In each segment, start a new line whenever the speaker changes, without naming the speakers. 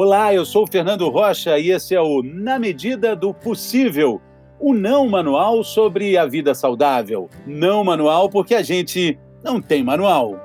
Olá, eu sou o Fernando Rocha e esse é o Na Medida do Possível, o não manual sobre a vida saudável. Não manual porque a gente não tem manual.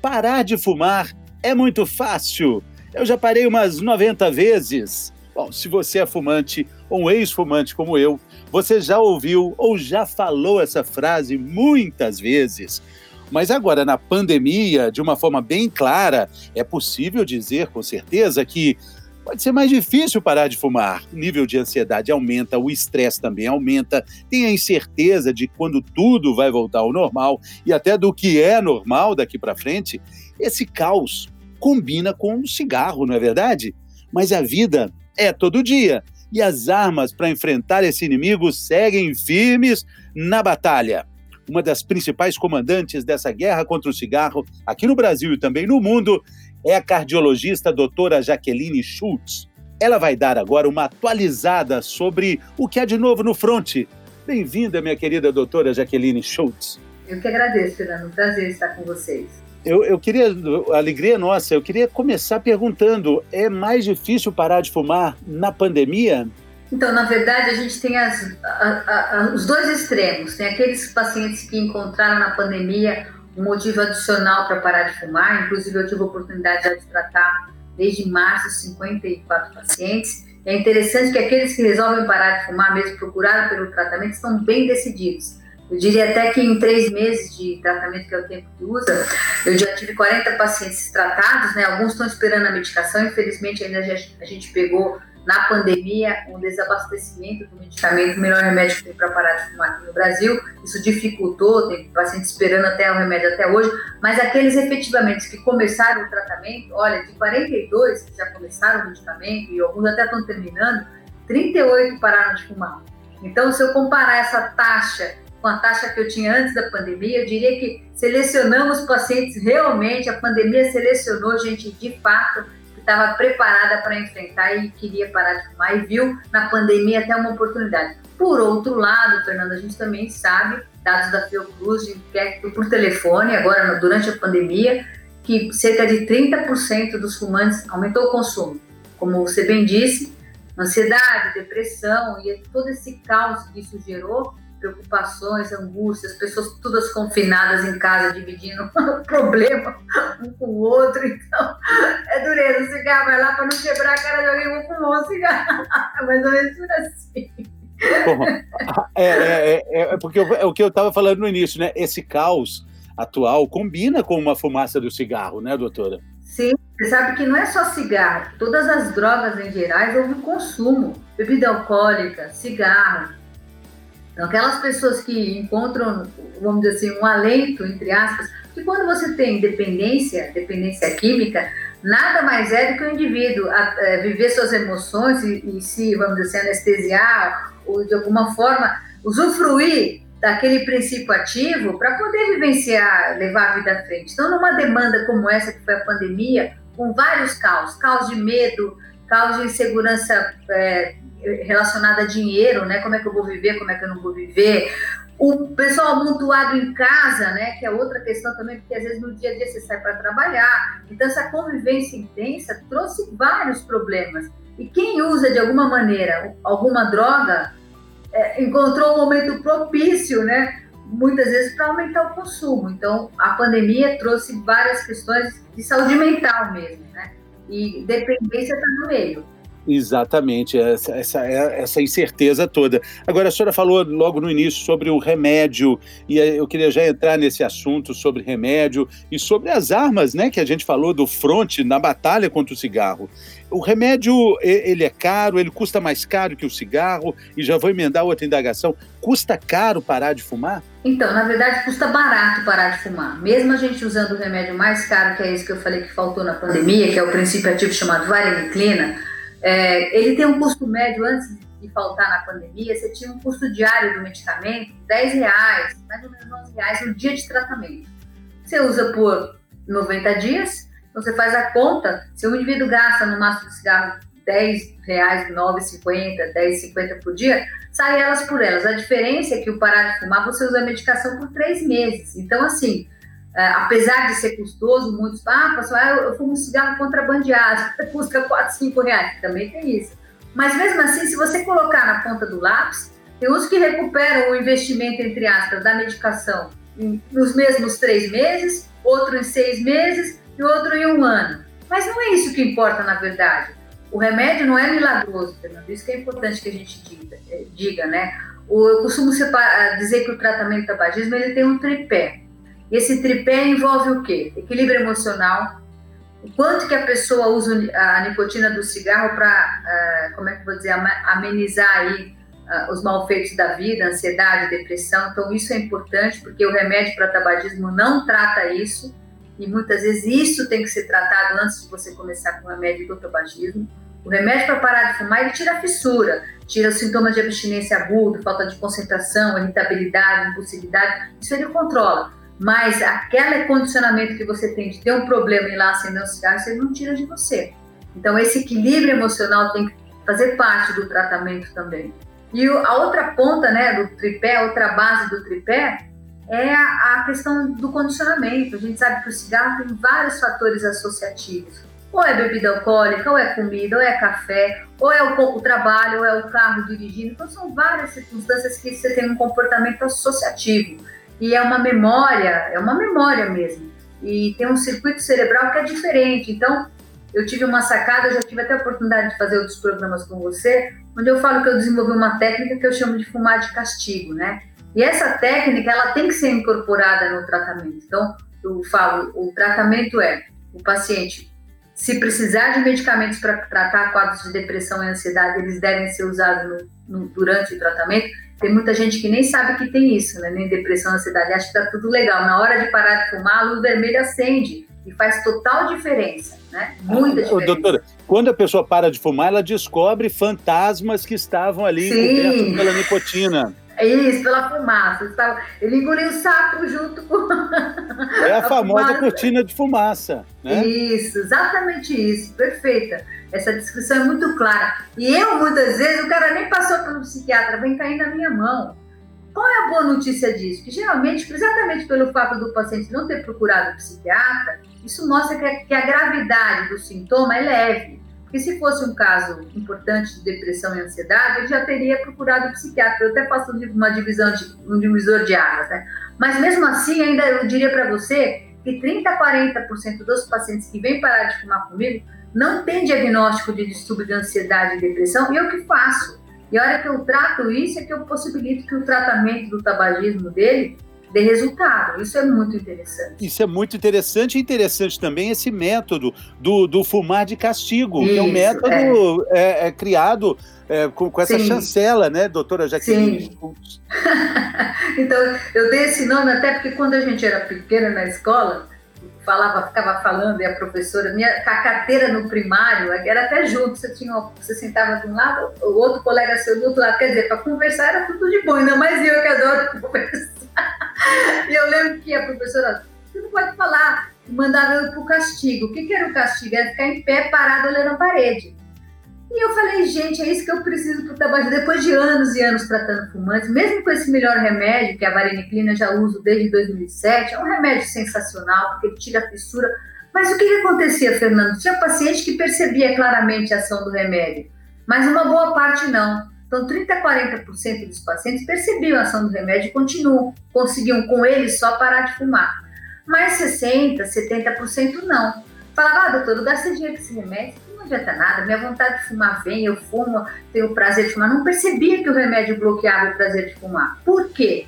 Parar de fumar é muito fácil. Eu já parei umas 90 vezes. Bom, se você é fumante ou um ex-fumante como eu, você já ouviu ou já falou essa frase muitas vezes. Mas agora, na pandemia, de uma forma bem clara, é possível dizer com certeza que pode ser mais difícil parar de fumar. O nível de ansiedade aumenta, o estresse também aumenta, tem a incerteza de quando tudo vai voltar ao normal e até do que é normal daqui para frente. Esse caos combina com o cigarro, não é verdade? Mas a vida é todo dia e as armas para enfrentar esse inimigo seguem firmes na batalha. Uma das principais comandantes dessa guerra contra o cigarro, aqui no Brasil e também no mundo, é a cardiologista doutora Jaqueline Schultz. Ela vai dar agora uma atualizada sobre o que há de novo no fronte. Bem-vinda, minha querida doutora Jaqueline Schultz.
Eu que agradeço, Fernando. Prazer estar com vocês.
Eu, eu queria, alegria nossa, eu queria começar perguntando: é mais difícil parar de fumar na pandemia?
Então, na verdade, a gente tem as, a, a, os dois extremos. Tem aqueles pacientes que encontraram na pandemia um motivo adicional para parar de fumar. Inclusive, eu tive a oportunidade de tratar desde março 54 pacientes. É interessante que aqueles que resolvem parar de fumar, mesmo procuraram pelo tratamento, estão bem decididos. Eu diria até que em três meses de tratamento, que é o tempo que usa, eu já tive 40 pacientes tratados, né? Alguns estão esperando a medicação, infelizmente ainda a gente pegou na pandemia um desabastecimento do medicamento, o melhor remédio que tem para parar de fumar aqui no Brasil. Isso dificultou, tem paciente esperando até o remédio até hoje, mas aqueles efetivamente que começaram o tratamento, olha, de 42 que já começaram o medicamento e alguns até estão terminando, 38 pararam de fumar. Então, se eu comparar essa taxa com a taxa que eu tinha antes da pandemia, eu diria que selecionamos pacientes realmente, a pandemia selecionou gente de fato que estava preparada para enfrentar e queria parar de fumar e viu na pandemia até uma oportunidade. Por outro lado, Fernando, a gente também sabe, dados da Fiocruz, que é por telefone, agora durante a pandemia, que cerca de 30% dos fumantes aumentou o consumo. Como você bem disse, ansiedade, depressão e todo esse caos que isso gerou preocupações, angústias, pessoas todas confinadas em casa, dividindo o problema um com o outro. Então, é dureza. O cigarro vai lá para não quebrar a cara de alguém, vou fumar um cigarro. É mais ou menos assim.
Bom, é, é, é, é, porque é o que eu estava falando no início, né? Esse caos atual combina com uma fumaça do cigarro, né, doutora?
Sim, você sabe que não é só cigarro, todas as drogas em geral houve consumo. Bebida alcoólica, cigarro, então, aquelas pessoas que encontram, vamos dizer assim, um alento, entre aspas, que quando você tem dependência, dependência química, nada mais é do que o indivíduo a, a é, viver suas emoções e, e, se, vamos dizer assim, anestesiar ou de alguma forma usufruir daquele princípio ativo para poder vivenciar, levar a vida à frente. Então, numa demanda como essa que foi a pandemia, com vários caos, caos de medo, caos de insegurança é, relacionada a dinheiro, né? Como é que eu vou viver, como é que eu não vou viver. O pessoal amontoado em casa, né? Que é outra questão também, porque às vezes no dia a dia você sai para trabalhar. Então, essa convivência intensa trouxe vários problemas. E quem usa de alguma maneira alguma droga é, encontrou um momento propício, né? Muitas vezes para aumentar o consumo. Então, a pandemia trouxe várias questões de saúde mental mesmo, né? E dependência está no meio.
Exatamente, essa, essa, essa incerteza toda. Agora, a senhora falou logo no início sobre o remédio, e eu queria já entrar nesse assunto sobre remédio e sobre as armas, né, que a gente falou do fronte na batalha contra o cigarro. O remédio, ele é caro, ele custa mais caro que o cigarro, e já vou emendar outra indagação, custa caro parar de fumar?
Então, na verdade, custa barato parar de fumar. Mesmo a gente usando o remédio mais caro, que é esse que eu falei que faltou na pandemia, que é o princípio ativo chamado vareniclina, é, ele tem um custo médio antes de faltar na pandemia, você tinha um custo diário do medicamento, 10 reais, mais ou menos 11 reais no dia de tratamento. Você usa por 90 dias, então você faz a conta, se o indivíduo gasta no máximo de cigarro 10 reais, 9,50, 10,50 por dia, sai elas por elas. A diferença é que o parar de fumar, você usa a medicação por três meses. Então, assim, apesar de ser custoso, muitos, ah, eu, eu fumo um cigarro contrabandeado, custa 4, 5 reais, também tem isso. Mas mesmo assim, se você colocar na ponta do lápis, tem uns que recuperam o investimento, entre aspas, da medicação nos mesmos três meses, outro em seis meses e outro em um ano. Mas não é isso que importa, na verdade. O remédio não é milagroso, Fernando. Isso que é importante que a gente diga, é, diga né? Eu costumo separar, dizer que o tratamento do tabagismo ele tem um tripé. E esse tripé envolve o quê? Equilíbrio emocional, o quanto que a pessoa usa a nicotina do cigarro para, ah, como é que vou dizer, amenizar aí uh, os malfeitos da vida, ansiedade, depressão. Então isso é importante porque o remédio para tabagismo não trata isso e muitas vezes isso tem que ser tratado antes de você começar com o remédio do tabagismo. O remédio para parar de fumar, ele tira a fissura, tira os sintomas de abstinência aguda, falta de concentração, irritabilidade, impulsividade, isso ele controla. Mas aquele condicionamento que você tem de ter um problema e lá acender um cigarro, ele não tira de você. Então, esse equilíbrio emocional tem que fazer parte do tratamento também. E a outra ponta né, do tripé, outra base do tripé, é a questão do condicionamento. A gente sabe que o cigarro tem vários fatores associativos ou é bebida alcoólica, ou é comida, ou é café, ou é o, o, trabalho, ou é o carro dirigindo. Então, são várias circunstâncias que você tem um comportamento associativo. E é uma memória, é uma memória mesmo. E tem um circuito cerebral que é diferente. Então, eu tive uma sacada, já tive até a oportunidade de fazer outros programas com você, onde eu falo que eu desenvolvi uma técnica que eu chamo de fumar de castigo, né? E essa técnica, ela tem que ser incorporada no tratamento. Então, eu falo, o tratamento é o paciente se precisar de medicamentos para tratar quadros de depressão e ansiedade, eles devem ser usados no, no, durante o tratamento. Tem muita gente que nem sabe que tem isso, né? Nem depressão, ansiedade, acha que está tudo legal. Na hora de parar de fumar, a luz vermelha acende e faz total diferença, né? Muita diferença.
Doutora, quando a pessoa para de fumar, ela descobre fantasmas que estavam ali
Sim.
pela nicotina.
É isso, pela fumaça. Ele engoliu o sapo junto com.
É a, a famosa fumaça. cortina de fumaça. Né?
Isso, exatamente isso. Perfeita. Essa descrição é muito clara. E eu, muitas vezes, o cara nem passou pelo psiquiatra, vem cair na minha mão. Qual é a boa notícia disso? Que geralmente, exatamente pelo fato do paciente não ter procurado o psiquiatra, isso mostra que a, que a gravidade do sintoma é leve. Porque se fosse um caso importante de depressão e ansiedade, ele já teria procurado o psiquiatra. Eu até faço uma divisão de um divisor de águas, né? Mas mesmo assim, ainda eu diria para você que 30 a 40% dos pacientes que vêm parar de fumar comigo não tem diagnóstico de distúrbio de ansiedade e depressão, e eu que faço. E a hora que eu trato isso é que eu possibilito que o tratamento do tabagismo dele de resultado. Isso é muito interessante.
Isso é muito interessante e interessante também esse método do, do fumar de castigo, Isso, que é um método é. É, é criado é, com, com, essa Sim. chancela, né, doutora Jaqueline?
então, eu dei esse nome até porque quando a gente era pequena na escola, falava, ficava falando, e a professora, minha, a no primário, era até junto, você, tinha, você sentava de um lado, o outro colega seu do outro lado, quer dizer, para conversar era tudo de bom, ainda mais eu que adoro conversar. e eu lembro que a professora, você não pode falar, mandava eu para o castigo. O que, que era o castigo? Era ficar em pé, parado, olhando a parede. E eu falei, gente, é isso que eu preciso para o tabagismo. Depois de anos e anos tratando fumantes, mesmo com esse melhor remédio, que a vareniclina já uso desde 2007, é um remédio sensacional, porque ele tira a fissura. Mas o que, que acontecia, Fernando? Tinha paciente que percebia claramente a ação do remédio, mas uma boa parte não. Então, 30% a 40% dos pacientes percebiam a ação do remédio e continuam, conseguiam com ele só parar de fumar. Mas 60%, 70% não. Falava, ah, doutor, eu gastei dinheiro com esse remédio, não adianta nada, minha vontade de fumar vem, eu fumo, tenho prazer de fumar. Não percebia que o remédio bloqueava o prazer de fumar. Por quê?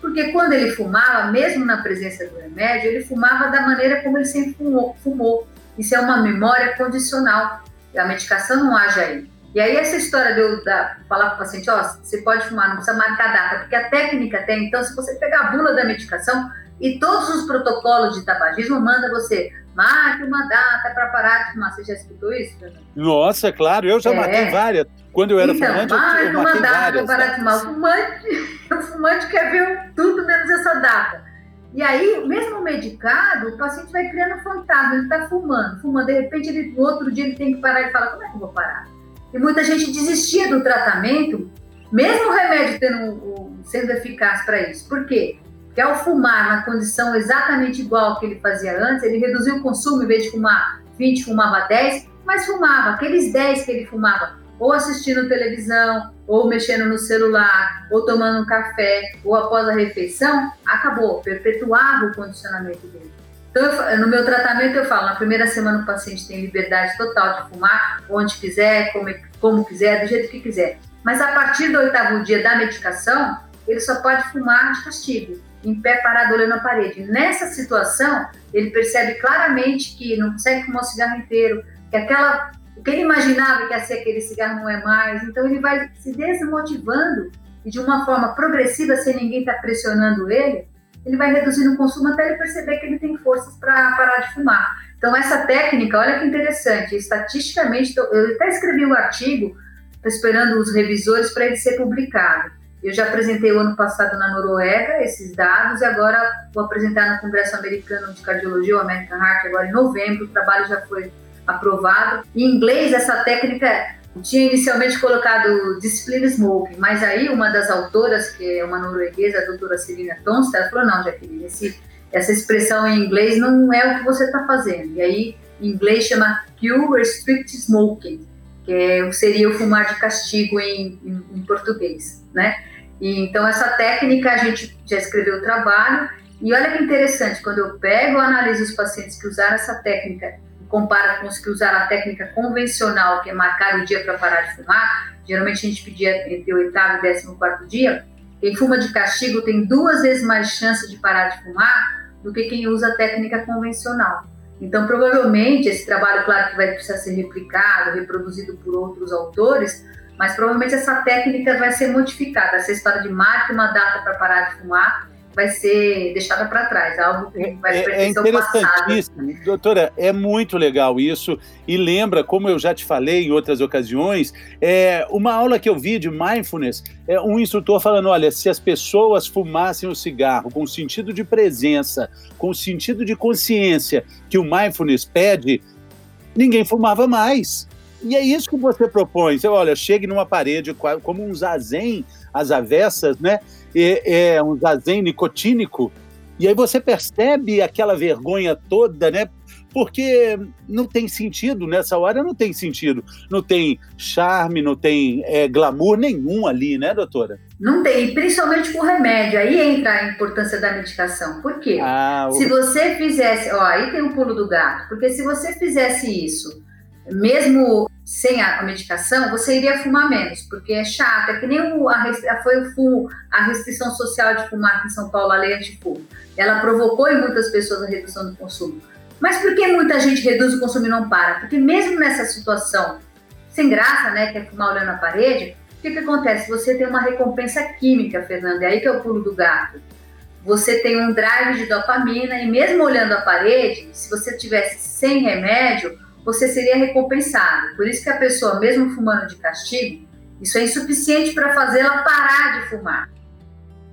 Porque quando ele fumava, mesmo na presença do remédio, ele fumava da maneira como ele sempre fumou. fumou. Isso é uma memória condicional. A medicação não age aí. E aí essa história de eu falar para o paciente, ó, você pode fumar, não precisa marcar data, porque a técnica tem, então se você pegar a bula da medicação e todos os protocolos de tabagismo manda você marque uma data para parar de fumar. Você já escutou isso?
Nossa, claro, eu já é. marquei várias. Quando eu era
então,
fumante,
marque
eu, eu
uma data para parar de fumar. O fumante, o fumante quer ver tudo menos essa data. E aí, mesmo medicado, o paciente vai criando fantasma, ele está fumando, fumando, de repente, ele, no outro dia ele tem que parar e fala, como é que eu vou parar? E muita gente desistia do tratamento, mesmo o remédio tendo, sendo eficaz para isso. Por quê? Porque ao fumar na condição exatamente igual que ele fazia antes, ele reduziu o consumo, em vez de fumar 20, fumava 10, mas fumava. Aqueles 10 que ele fumava, ou assistindo televisão, ou mexendo no celular, ou tomando um café, ou após a refeição, acabou, perpetuava o condicionamento dele. Então, eu, no meu tratamento, eu falo: na primeira semana, o paciente tem liberdade total de fumar, onde quiser, como, como quiser, do jeito que quiser. Mas a partir do oitavo dia da medicação, ele só pode fumar de castigo, em pé parado olhando a parede. Nessa situação, ele percebe claramente que não consegue fumar o cigarro inteiro, que aquela o que ele imaginava que ia ser aquele cigarro não é mais. Então ele vai se desmotivando e de uma forma progressiva, sem ninguém estar tá pressionando ele, ele vai reduzindo o consumo até ele perceber que ele tem forças para parar de fumar. Então essa técnica, olha que interessante, estatisticamente, eu até escrevi um artigo, esperando os revisores para ele ser publicado. Eu já apresentei o ano passado na Noruega esses dados e agora vou apresentar no Congresso Americano de Cardiologia, o American Heart, agora em novembro. O trabalho já foi aprovado. Em inglês, essa técnica tinha inicialmente colocado discipline smoking, mas aí uma das autoras, que é uma norueguesa, a doutora Celina Tonsta, ela falou, não, Jaqueline, esse, essa expressão em inglês não é o que você está fazendo. E aí, em inglês, chama Cure Restrict Smoking, é, seria o fumar de castigo em, em, em português, né? E, então, essa técnica, a gente já escreveu o trabalho, e olha que interessante, quando eu pego e analiso os pacientes que usaram essa técnica compara com os que usaram a técnica convencional, que é marcar o dia para parar de fumar, geralmente a gente pedia entre o oitavo e décimo quarto dia, quem fuma de castigo tem duas vezes mais chance de parar de fumar do que quem usa a técnica convencional. Então, provavelmente, esse trabalho, claro que vai precisar ser replicado, reproduzido por outros autores, mas provavelmente essa técnica vai ser modificada. Essa história de marque uma data para parar de fumar vai ser deixada para trás, algo que vai é, é interessantíssimo,
doutora, é muito legal isso e lembra, como eu já te falei em outras ocasiões, é uma aula que eu vi de mindfulness, é um instrutor falando, olha, se as pessoas fumassem o cigarro com o sentido de presença, com o sentido de consciência que o mindfulness pede, ninguém fumava mais. E é isso que você propõe. Você, olha, chegue numa parede como um zazen, as avessas, né? É, é um zazen nicotínico, e aí você percebe aquela vergonha toda, né? Porque não tem sentido, nessa hora não tem sentido. Não tem charme, não tem é, glamour nenhum ali, né, doutora?
Não tem, principalmente com remédio. Aí entra a importância da medicação. Por quê? Ah, o... Se você fizesse. Ó, aí tem o pulo do gato. Porque se você fizesse isso, mesmo sem a, medicação, você iria fumar menos, porque é chato, é que nem o, a, foi o fumo, a restrição social de fumar aqui em São Paulo, a lei antifumo. Ela provocou em muitas pessoas a redução do consumo. Mas por que muita gente reduz o consumo e não para? Porque mesmo nessa situação sem graça, né, que é fumar olhando a parede, o que, que acontece? Você tem uma recompensa química, Fernanda, é aí que é o pulo do gato. Você tem um drive de dopamina e mesmo olhando a parede, se você tivesse sem remédio, você seria recompensado. Por isso que a pessoa, mesmo fumando de castigo, isso é insuficiente para fazê-la parar de fumar.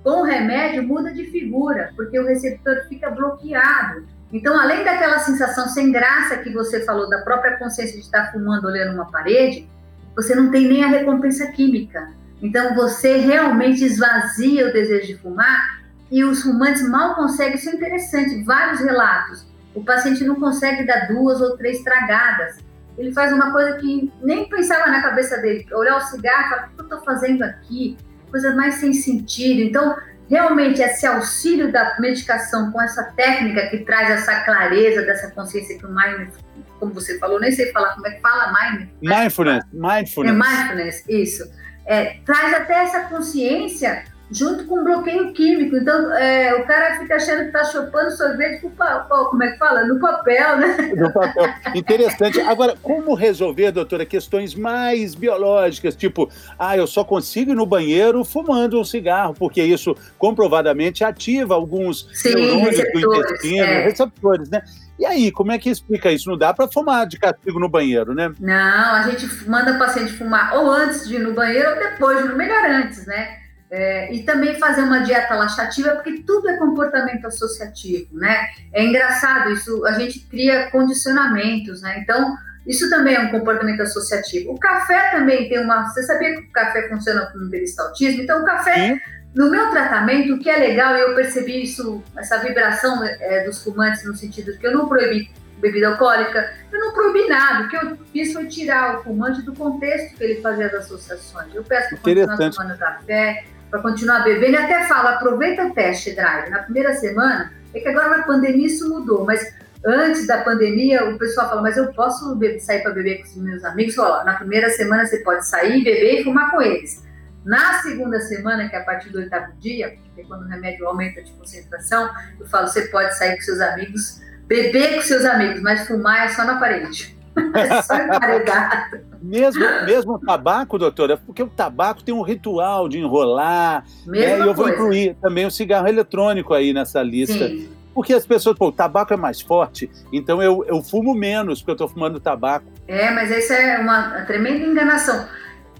Com o remédio, muda de figura, porque o receptor fica bloqueado. Então, além daquela sensação sem graça que você falou, da própria consciência de estar fumando olhando uma parede, você não tem nem a recompensa química. Então, você realmente esvazia o desejo de fumar e os fumantes mal conseguem. Isso é interessante, vários relatos o paciente não consegue dar duas ou três tragadas. Ele faz uma coisa que nem pensava na cabeça dele. Olhar o cigarro e falar, o que eu estou fazendo aqui? Coisa mais sem sentido. Então, realmente, esse auxílio da medicação com essa técnica que traz essa clareza dessa consciência que o mindfulness, como você falou, nem sei falar como é que fala mindfulness.
Mindfulness, mindfulness.
É mindfulness, isso. É, traz até essa consciência junto com bloqueio químico. Então, é, o cara fica achando que está chupando sorvete com como é que fala? No papel, né?
No papel. Interessante. Agora, como resolver, doutora, questões mais biológicas, tipo, ah, eu só consigo ir no banheiro fumando um cigarro, porque isso comprovadamente ativa alguns
Sim, neurônios do intestino,
é. receptores, né? E aí, como é que explica isso? Não dá para fumar de castigo no banheiro, né?
Não, a gente manda o paciente fumar ou antes de ir no banheiro ou depois, no melhor antes, né? É, e também fazer uma dieta laxativa, porque tudo é comportamento associativo, né? É engraçado isso, a gente cria condicionamentos, né? Então, Isso também é um comportamento associativo. O café também tem uma. Você sabia que o café funciona como peristaltismo? Então, o café, Sim. no meu tratamento, o que é legal, eu percebi isso, essa vibração é, dos fumantes, no sentido de que eu não proibi bebida alcoólica, eu não proibi nada. O que eu fiz foi tirar o fumante do contexto que ele fazia as associações. Eu peço para continuar tomando café, para continuar bebendo, e até falo, aproveita o teste drive. Na primeira semana, é que agora na pandemia isso mudou, mas antes da pandemia, o pessoal fala, mas eu posso beber, sair para beber com os meus amigos? Fala, na primeira semana você pode sair, beber e fumar com eles. Na segunda semana, que é a partir do oitavo dia, que é quando o remédio aumenta de concentração, eu falo, você pode sair com seus amigos, beber com seus amigos, mas fumar é só na parede. É só emparedado.
mesmo, mesmo o tabaco, doutora, porque o tabaco tem um ritual de enrolar. Mesma né? E eu vou incluir também o cigarro eletrônico aí nessa lista. Sim. Porque as pessoas, pô, o tabaco é mais forte, então eu, eu fumo menos porque eu estou fumando tabaco.
É, mas isso é uma tremenda enganação.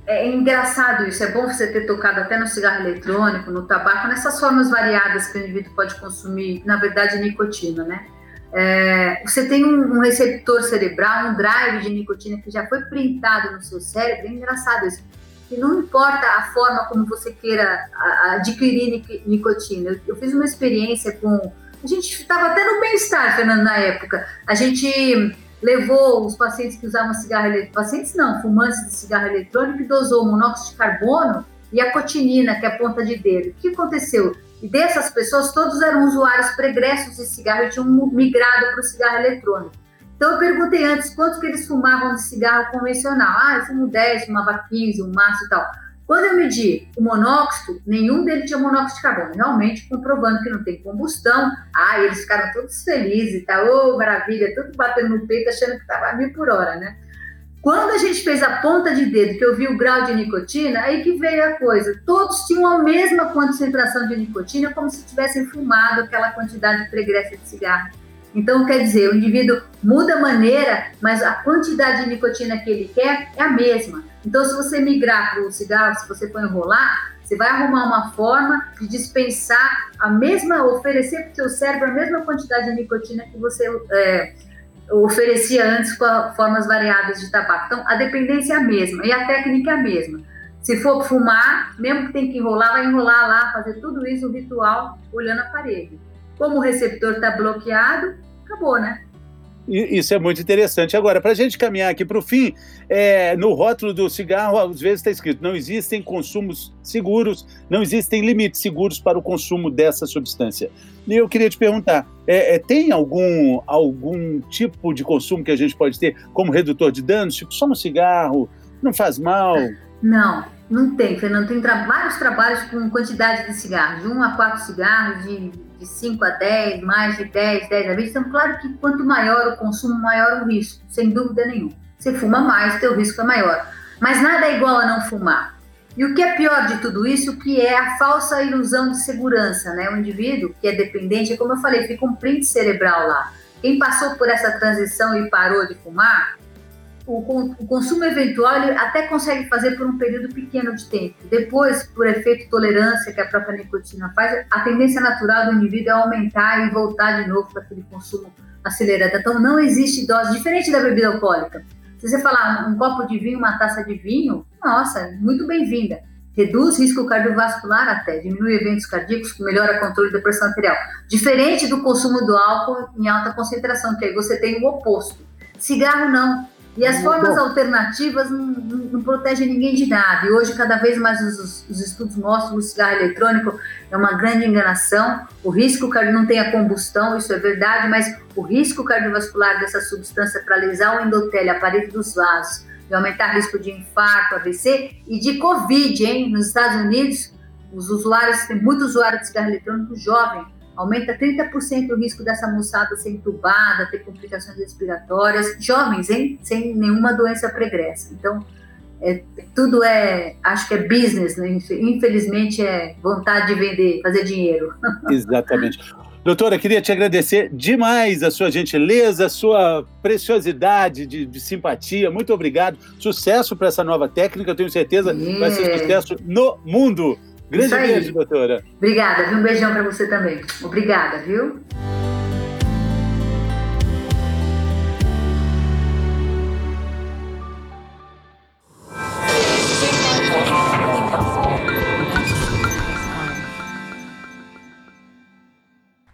É engraçado isso, é bom você ter tocado até no cigarro eletrônico, no tabaco, nessas formas variadas que o indivíduo pode consumir, na verdade, nicotina, né? É, você tem um, um, receptor cerebral, um drive de nicotina que já foi printado no seu cérebro, é engraçado isso. E não importa a forma como você queira adquirir nicotina. Eu, eu fiz uma experiência com a gente estava até no bem-estar, Fernando, na época. A gente levou os pacientes que usavam cigarro eletrônico, pacientes não, fumantes de cigarro eletrônico, e dosou monóxido de carbono e a cotinina, que é a ponta de dedo. O que aconteceu? E dessas pessoas, todos eram usuários pregressos de cigarro e tinham migrado para o cigarro eletrônico. Então eu perguntei antes quanto que eles fumavam de cigarro convencional. Ah, eu fumo 10, fumava 15, um maço e tal. Quando eu medi o monóxido, nenhum deles tinha monóxido de carbono, realmente comprovando que não tem combustão. Ah, eles ficaram todos felizes e tal, oh, maravilha, tudo batendo no peito, achando que estava a mil por hora, né? Quando a gente fez a ponta de dedo, que eu vi o grau de nicotina, aí que veio a coisa. Todos tinham a mesma concentração de nicotina, como se tivessem fumado aquela quantidade pregressa de cigarro. Então, quer dizer, o indivíduo muda a maneira, mas a quantidade de nicotina que ele quer é a mesma. Então, se você migrar para o cigarro, se você for enrolar, você vai arrumar uma forma de dispensar a mesma, oferecer para o seu cérebro a mesma quantidade de nicotina que você é, oferecia antes formas variadas de tabaco. Então, a dependência é a mesma e a técnica é a mesma. Se for fumar, mesmo que tem que enrolar, vai enrolar lá, fazer tudo isso, o ritual, olhando a parede. Como o receptor está bloqueado, acabou, né?
Isso é muito interessante. Agora, para a gente caminhar aqui para o fim, é, no rótulo do cigarro, às vezes está escrito: não existem consumos seguros, não existem limites seguros para o consumo dessa substância. E eu queria te perguntar: é, é, tem algum, algum tipo de consumo que a gente pode ter como redutor de danos? Tipo, só um cigarro, não faz mal?
Não, não tem, Fernando. Tem tra vários trabalhos com quantidade de cigarros, de 1 a 4 cigarros, de de 5 a 10, mais de 10, 10 a 20. Então, claro que quanto maior o consumo, maior o risco, sem dúvida nenhuma. Você fuma mais, o teu risco é maior. Mas nada é igual a não fumar. E o que é pior de tudo isso, que é a falsa ilusão de segurança, né? O indivíduo que é dependente, como eu falei, fica um print cerebral lá. Quem passou por essa transição e parou de fumar, o, o consumo eventual ele até consegue fazer por um período pequeno de tempo. Depois, por efeito tolerância que a própria nicotina faz, a tendência natural do indivíduo é aumentar e voltar de novo para aquele consumo acelerado. Então, não existe dose, diferente da bebida alcoólica. Se você falar um, copo de vinho, uma taça de vinho, nossa, muito bem-vinda. Reduz risco cardiovascular até, diminui eventos cardíacos, melhora controle da pressão arterial. Diferente do consumo do álcool em alta concentração, que aí você tem o oposto. Cigarro não. E as formas bom. alternativas não, não, protegem ninguém de nada. E hoje, cada vez mais, os, os, estudos mostram que o cigarro eletrônico é uma grande enganação. O risco não tem a combustão, isso é verdade, mas o risco cardiovascular dessa substância para lesar o endotélio, a parede dos vasos, e aumentar o risco de infarto, AVC e de Covid, hein? Nos Estados Unidos, os usuários, tem muitos usuários de cigarro eletrônico jovem aumenta 30% o risco dessa moçada ser entubada, ter complicações respiratórias, jovens, hein? Sem nenhuma doença pregressa. Então, é, tudo é, acho que é business, né? Infelizmente é vontade de vender, fazer dinheiro.
Exatamente. Doutora, queria te agradecer demais a sua gentileza, a sua preciosidade de, de simpatia. Muito obrigado. Sucesso para essa nova técnica. Eu tenho certeza que vai ser sucesso no mundo. Grande beijo, doutora.
Obrigada, viu? Um beijão para você também. Obrigada, viu?